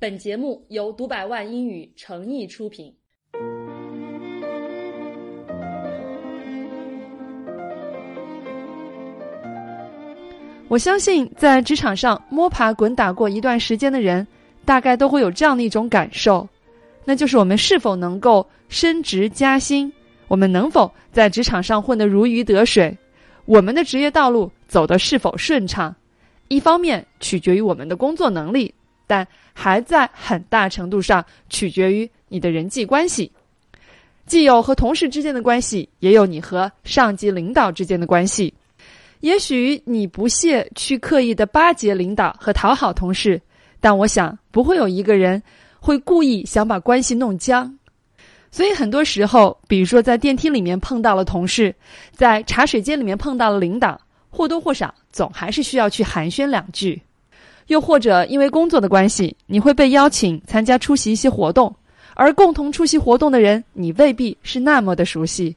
本节目由读百万英语诚意出品。我相信，在职场上摸爬滚打过一段时间的人，大概都会有这样的一种感受，那就是我们是否能够升职加薪，我们能否在职场上混得如鱼得水，我们的职业道路走得是否顺畅，一方面取决于我们的工作能力。但还在很大程度上取决于你的人际关系，既有和同事之间的关系，也有你和上级领导之间的关系。也许你不屑去刻意的巴结领导和讨好同事，但我想不会有一个人会故意想把关系弄僵。所以很多时候，比如说在电梯里面碰到了同事，在茶水间里面碰到了领导，或多或少总还是需要去寒暄两句。又或者因为工作的关系，你会被邀请参加出席一些活动，而共同出席活动的人你未必是那么的熟悉。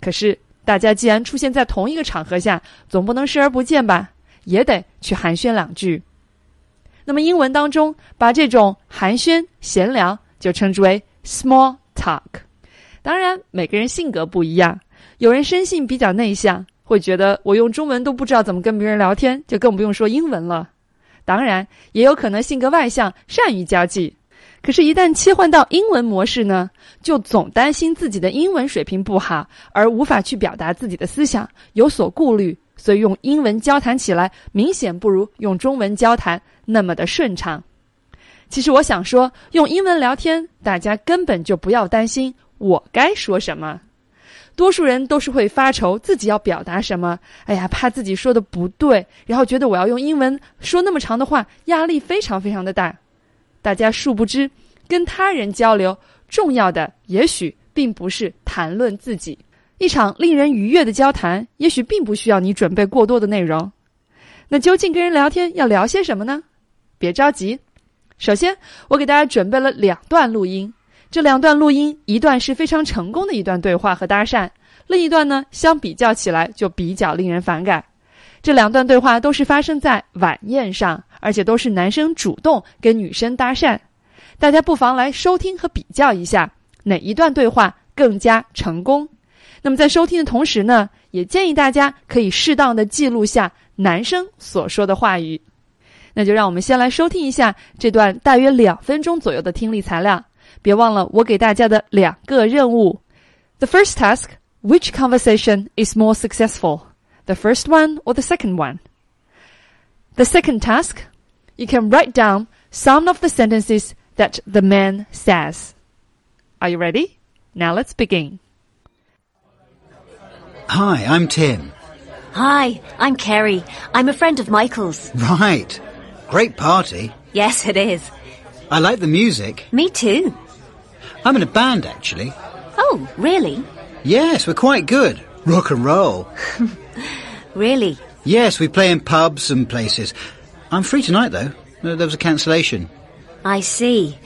可是大家既然出现在同一个场合下，总不能视而不见吧？也得去寒暄两句。那么英文当中把这种寒暄闲聊就称之为 small talk。当然每个人性格不一样，有人生性比较内向，会觉得我用中文都不知道怎么跟别人聊天，就更不用说英文了。当然，也有可能性格外向，善于交际。可是，一旦切换到英文模式呢，就总担心自己的英文水平不好，而无法去表达自己的思想，有所顾虑。所以，用英文交谈起来，明显不如用中文交谈那么的顺畅。其实，我想说，用英文聊天，大家根本就不要担心我该说什么。多数人都是会发愁自己要表达什么，哎呀，怕自己说的不对，然后觉得我要用英文说那么长的话，压力非常非常的大。大家殊不知，跟他人交流，重要的也许并不是谈论自己。一场令人愉悦的交谈，也许并不需要你准备过多的内容。那究竟跟人聊天要聊些什么呢？别着急，首先我给大家准备了两段录音。这两段录音，一段是非常成功的一段对话和搭讪，另一段呢，相比较起来就比较令人反感。这两段对话都是发生在晚宴上，而且都是男生主动跟女生搭讪。大家不妨来收听和比较一下，哪一段对话更加成功。那么在收听的同时呢，也建议大家可以适当的记录下男生所说的话语。那就让我们先来收听一下这段大约两分钟左右的听力材料。别忘了我给大家的两个任务。The first task: Which conversation is more successful, the first one or the second one? The second task: You can write down some of the sentences that the man says. Are you ready? Now let's begin. Hi, I'm Tim. Hi, I'm Kerry. I'm a friend of Michael's. Right. Great party. Yes, it is. I like the music. Me too. I'm in a band, actually. Oh, really? Yes, we're quite good. Rock and roll. Really? Yes, we play in pubs and places. I'm free tonight, though. There was a cancellation. I see.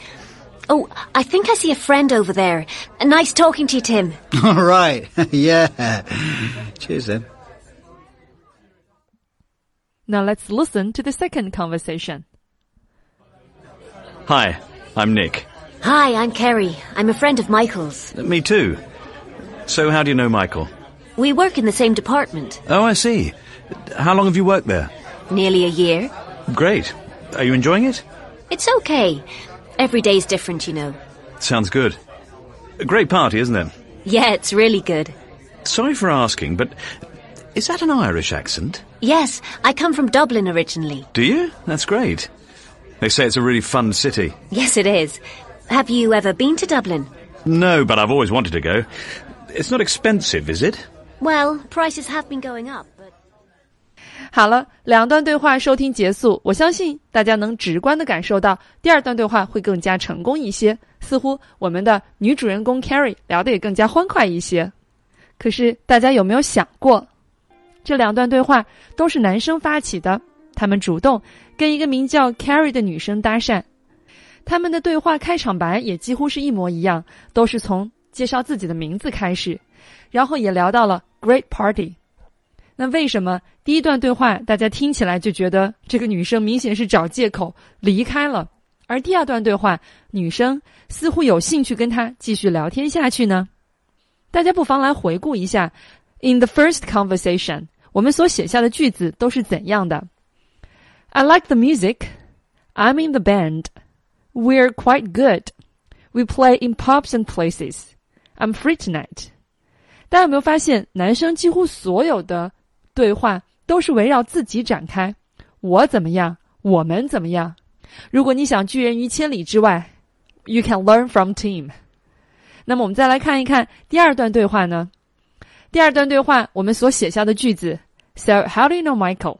Oh, I think I see a friend over there. Nice talking to you, Tim. All right. yeah. Cheers, then. Now let's listen to the second conversation. Hi, I'm Nick. Hi, I'm Kerry. I'm a friend of Michael's. Me too. So, how do you know Michael? We work in the same department. Oh, I see. How long have you worked there? Nearly a year. Great. Are you enjoying it? It's okay. Every day's different, you know. Sounds good. A great party, isn't it? Yeah, it's really good. Sorry for asking, but is that an Irish accent? Yes, I come from Dublin originally. Do you? That's great. They say it's a really fun city. Yes, it is. Have you ever been to Dublin? No, but I've always wanted to go. It's not expensive, is it? Well, prices have been going up, but... 好了，两段对话收听结束，我相信大家能直观的感受到第二段对话会更加成功一些。似乎我们的女主人公 Carrie 聊得也更加欢快一些。可是大家有没有想过，这两段对话都是男生发起的，他们主动跟一个名叫 Carrie 的女生搭讪。他们的对话开场白也几乎是一模一样，都是从介绍自己的名字开始，然后也聊到了 Great Party。那为什么第一段对话大家听起来就觉得这个女生明显是找借口离开了？而第二段对话，女生似乎有兴趣跟他继续聊天下去呢。大家不妨来回顾一下，in the first conversation，我们所写下的句子都是怎样的？I like the music. I'm in the band. We're quite good. We play in pubs and places. I'm free tonight. 大家有没有发现，男生几乎所有的对话都是围绕自己展开？我怎么样？我们怎么样？如果你想拒人于千里之外，you can learn from team。那么我们再来看一看第二段对话呢？第二段对话我们所写下的句子：So how do you know Michael?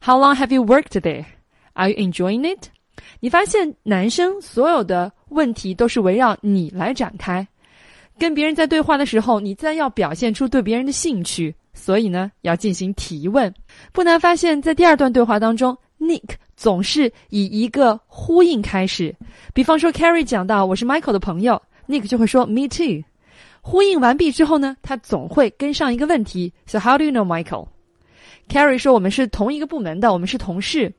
How long have you worked there? Are you enjoying it? 你发现男生所有的问题都是围绕你来展开。跟别人在对话的时候，你自然要表现出对别人的兴趣，所以呢，要进行提问。不难发现，在第二段对话当中，Nick 总是以一个呼应开始。比方说，Carrie 讲到我是 Michael 的朋友，Nick 就会说 Me too。呼应完毕之后呢，他总会跟上一个问题：So how do you know Michael？Carrie 说我们是同一个部门的，我们是同事。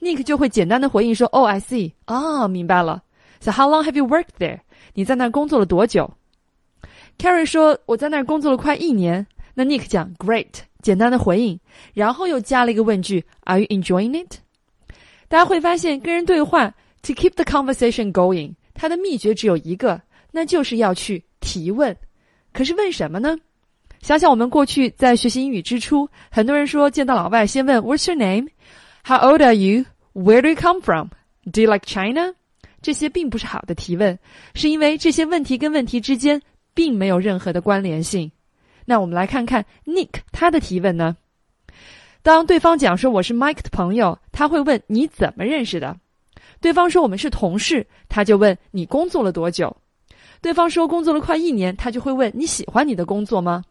Nick 就会简单的回应说：“Oh, I see，啊，明白了。So how long have you worked there？你在那工作了多久？”Carrie 说：“我在那儿工作了快一年。”那 Nick 讲：“Great，简单的回应，然后又加了一个问句：“Are you enjoying it？” 大家会发现，跟人对话，to keep the conversation going，它的秘诀只有一个，那就是要去提问。可是问什么呢？想想我们过去在学习英语之初，很多人说见到老外先问 “What's your name？” How old are you? Where do you come from? Do you like China? 这些并不是好的提问，是因为这些问题跟问题之间并没有任何的关联性。那我们来看看 Nick 他的提问呢？当对方讲说我是 Mike 的朋友，他会问你怎么认识的？对方说我们是同事，他就问你工作了多久？对方说工作了快一年，他就会问你喜欢你的工作吗？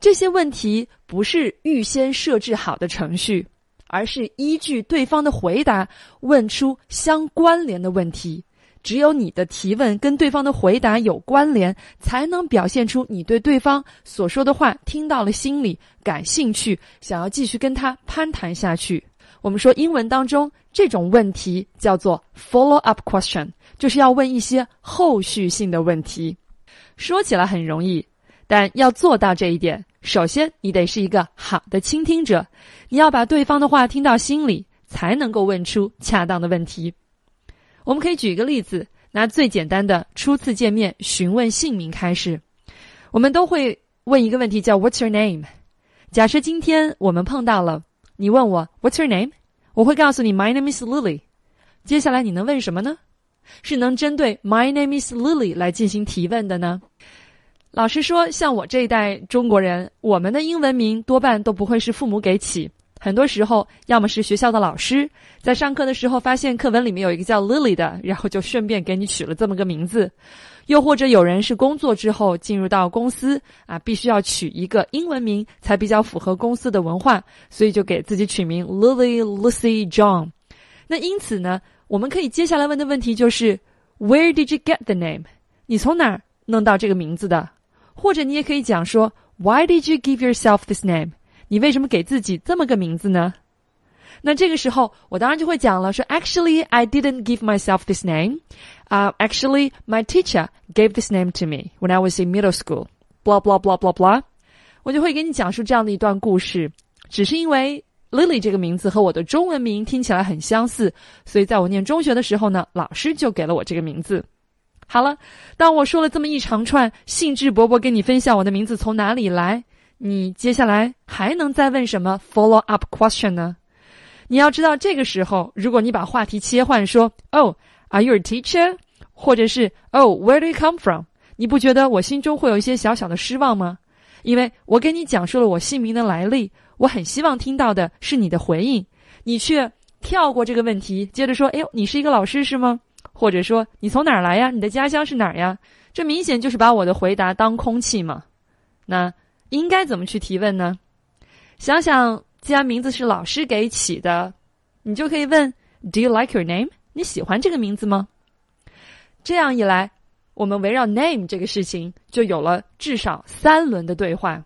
这些问题不是预先设置好的程序。而是依据对方的回答问出相关联的问题。只有你的提问跟对方的回答有关联，才能表现出你对对方所说的话听到了心里，感兴趣，想要继续跟他攀谈下去。我们说英文当中这种问题叫做 follow up question，就是要问一些后续性的问题。说起来很容易，但要做到这一点。首先，你得是一个好的倾听者，你要把对方的话听到心里，才能够问出恰当的问题。我们可以举一个例子，拿最简单的初次见面询问姓名开始。我们都会问一个问题，叫 "What's your name？" 假设今天我们碰到了，你问我 "What's your name？" 我会告诉你 "My name is Lily"。接下来你能问什么呢？是能针对 "My name is Lily" 来进行提问的呢？老实说，像我这一代中国人，我们的英文名多半都不会是父母给起，很多时候要么是学校的老师在上课的时候发现课文里面有一个叫 Lily 的，然后就顺便给你取了这么个名字；又或者有人是工作之后进入到公司啊，必须要取一个英文名才比较符合公司的文化，所以就给自己取名 Lily、Lucy、John。那因此呢，我们可以接下来问的问题就是 Where did you get the name？你从哪儿弄到这个名字的？或者你也可以讲说，Why did you give yourself this name？你为什么给自己这么个名字呢？那这个时候，我当然就会讲了，说 Actually, I didn't give myself this name. Uh, actually, my teacher gave this name to me when I was in middle school. Blah blah blah blah blah. 我就会给你讲述这样的一段故事，只是因为 Lily 这个名字和我的中文名听起来很相似，所以在我念中学的时候呢，老师就给了我这个名字。好了，当我说了这么一长串，兴致勃勃跟你分享我的名字从哪里来，你接下来还能再问什么 follow up question 呢？你要知道，这个时候如果你把话题切换说，Oh, are you a teacher？或者是 Oh, where do you come from？你不觉得我心中会有一些小小的失望吗？因为我给你讲述了我姓名的来历，我很希望听到的是你的回应，你却跳过这个问题，接着说，哎呦，你是一个老师是吗？或者说你从哪儿来呀？你的家乡是哪儿呀？这明显就是把我的回答当空气嘛。那应该怎么去提问呢？想想，既然名字是老师给起的，你就可以问：Do you like your name？你喜欢这个名字吗？这样一来，我们围绕 name 这个事情就有了至少三轮的对话。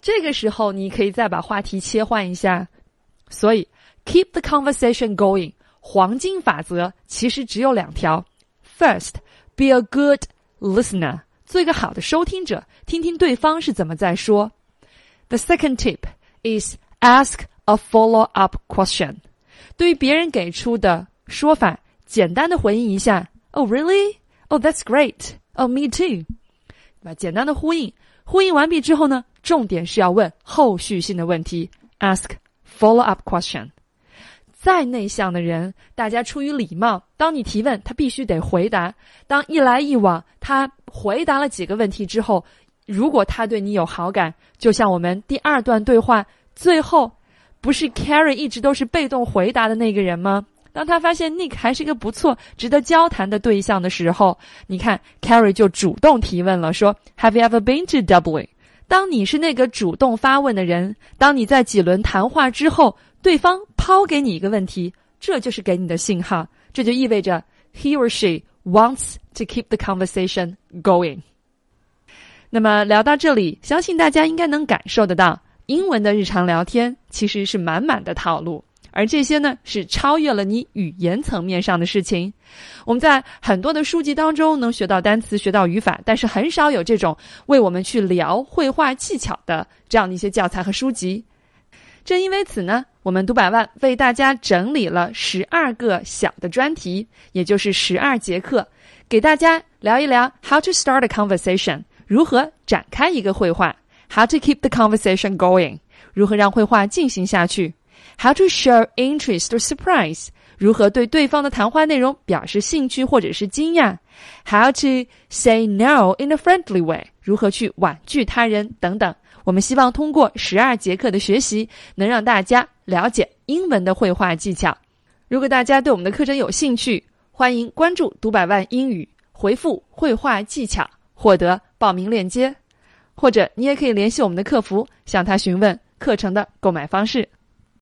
这个时候，你可以再把话题切换一下。所以，keep the conversation going。黄金法则其实只有两条：First, be a good listener，做一个好的收听者，听听对方是怎么在说。The second tip is ask a follow-up question，对于别人给出的说法，简单的回应一下。Oh, really? Oh, that's great. Oh, me too. 对吧？简单的呼应，呼应完毕之后呢，重点是要问后续性的问题，ask follow-up question。再内向的人，大家出于礼貌，当你提问，他必须得回答。当一来一往，他回答了几个问题之后，如果他对你有好感，就像我们第二段对话最后，不是 Carrie 一直都是被动回答的那个人吗？当他发现 Nick 还是一个不错、值得交谈的对象的时候，你看 Carrie 就主动提问了，说 Have you ever been to Dublin？当你是那个主动发问的人，当你在几轮谈话之后，对方抛给你一个问题，这就是给你的信号，这就意味着 he or she wants to keep the conversation going。那么聊到这里，相信大家应该能感受得到，英文的日常聊天其实是满满的套路。而这些呢，是超越了你语言层面上的事情。我们在很多的书籍当中能学到单词、学到语法，但是很少有这种为我们去聊绘画技巧的这样的一些教材和书籍。正因为此呢，我们读百万为大家整理了十二个小的专题，也就是十二节课，给大家聊一聊 how to start a conversation，如何展开一个绘画；how to keep the conversation going，如何让绘画进行下去。How to show interest or surprise？如何对对方的谈话内容表示兴趣或者是惊讶？How to say no in a friendly way？如何去婉拒他人等等？我们希望通过十二节课的学习，能让大家了解英文的绘画技巧。如果大家对我们的课程有兴趣，欢迎关注“读百万英语”，回复“绘画技巧”获得报名链接，或者你也可以联系我们的客服，向他询问课程的购买方式。